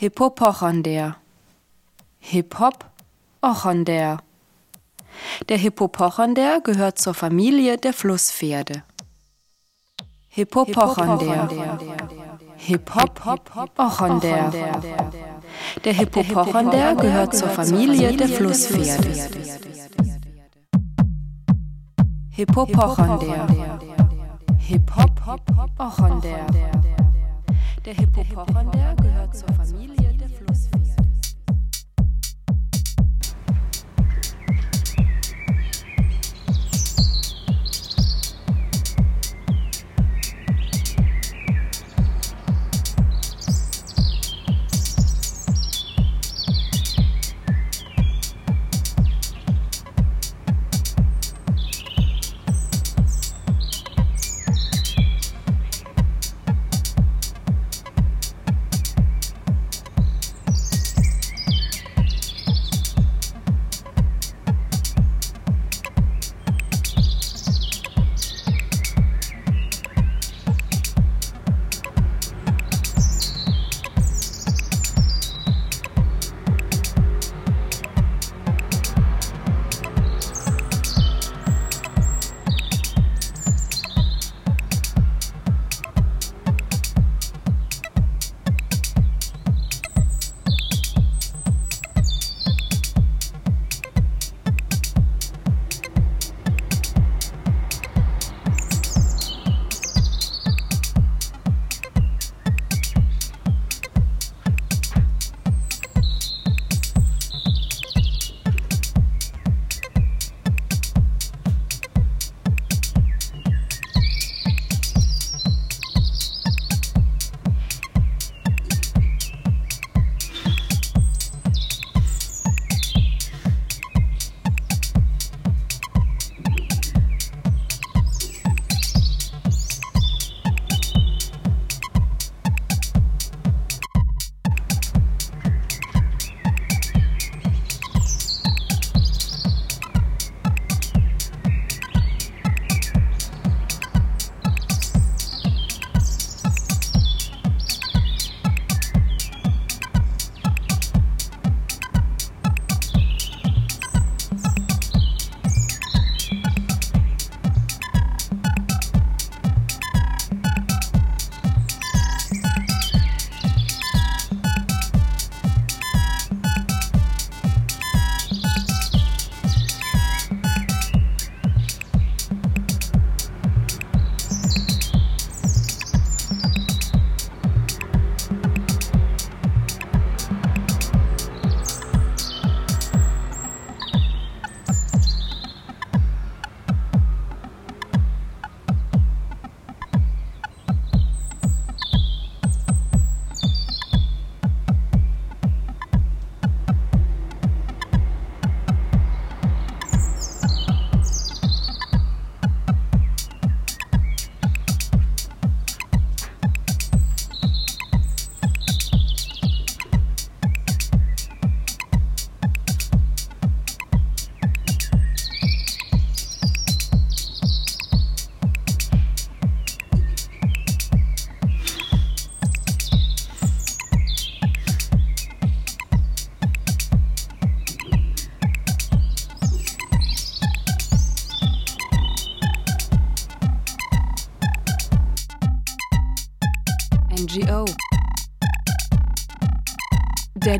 Hippopochonder. Hip-Hop, Ochonder. Der Hippopochonder gehört zur Familie der Flusspferde. Hippopochonder. Hip-Hop, Ochonder. Der Hippopochonder gehört zur Familie der Flusspferde. Hippopochonder. Hip-Hop, Ochonder. Der Hippopochonder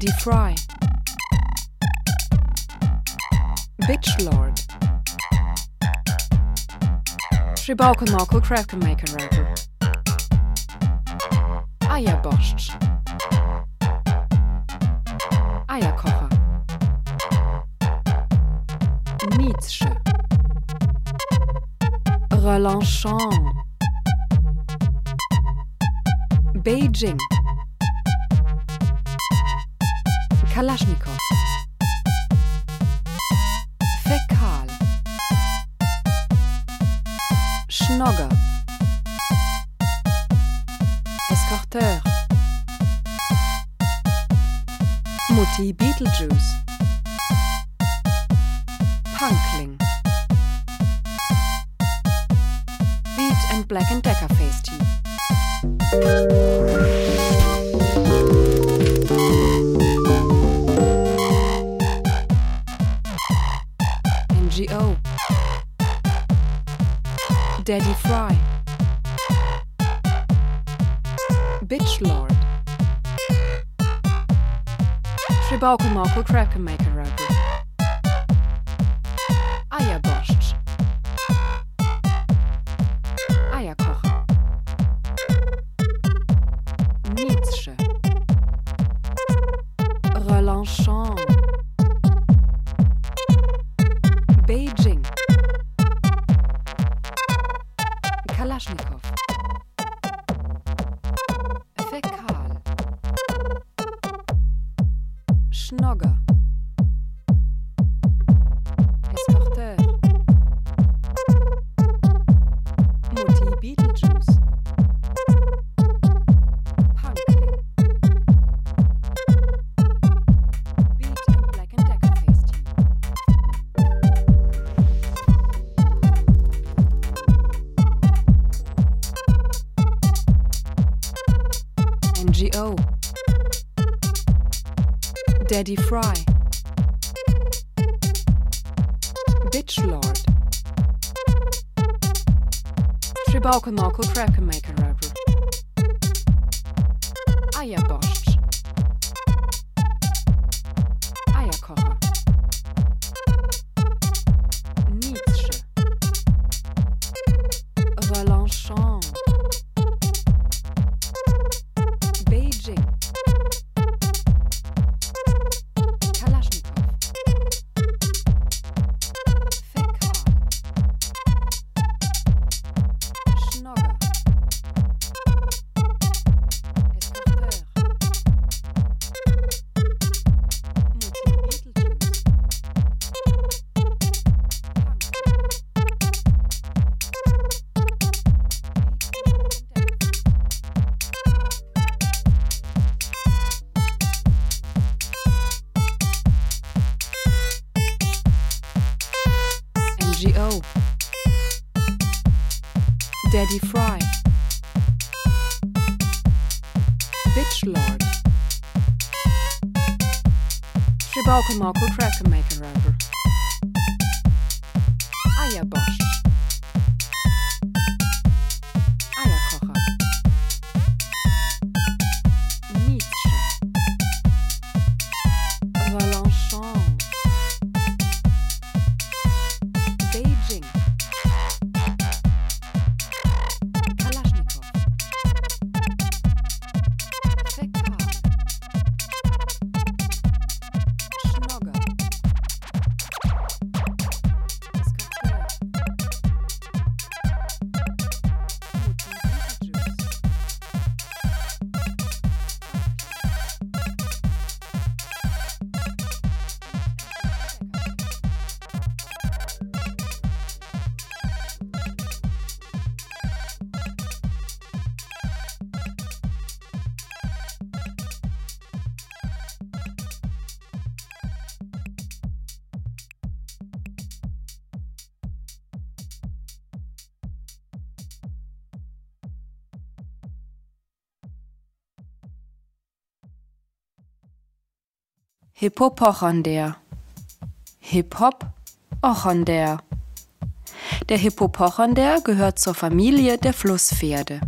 Daddy Fry. Bitch Lord. Schibauke Marco Cracker Maker Rapper. Eierborscht. Eierkocher. Nietzsche. Relanchon. Beijing. Kalaschnikow. Fäkal. Schnogger. Escorteur. Mutti Beetlejuice. Punkling. Beat and Black and Decker Face Tea. Daddy Fry. Bitch Lord. Tribauke Marco Cracker Maker Ragu. Eierborscht. Daddy Fry. Bitch Lord. Tribauke Marco Cracker Maker Rubber. Eierborscht. Eierkocher. Bitch Lord. Tribauke Marco Cracker Maker Rapper. Hippopochonder. Hip-Hop Ochonder. Der Hippopochonder gehört zur Familie der Flusspferde.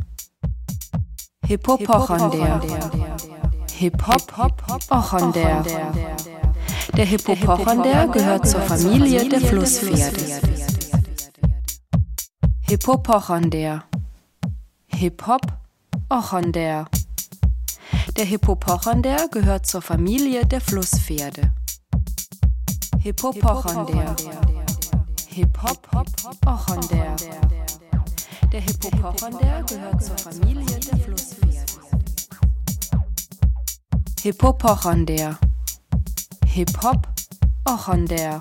Hippopochonder. Hip-Hop Ochonder. Der Hippopochonder gehört zur Familie der Flusspferde. Hippopochonder. Hip-Hop Ochonder. Der Hippopochonder gehört zur Familie der Flusspferde. Hippopochonder. Hip-Hop Ochonder. Der Hippopochonder gehört zur Familie der Flusspferde. Hippopochonder. Hip-Hop Ochonder.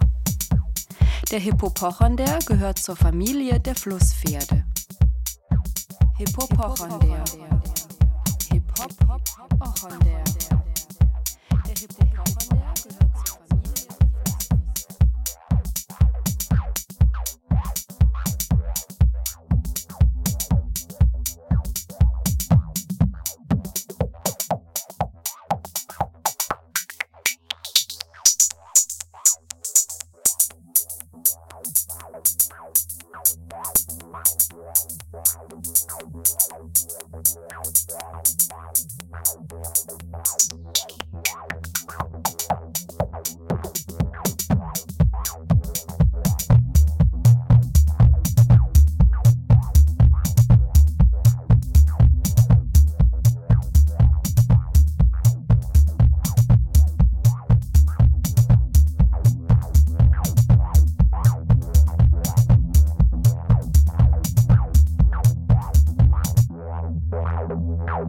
Der Hippopochonder gehört zur Familie der Flusspferde. hop, hop, hop og hold der.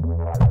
Wow.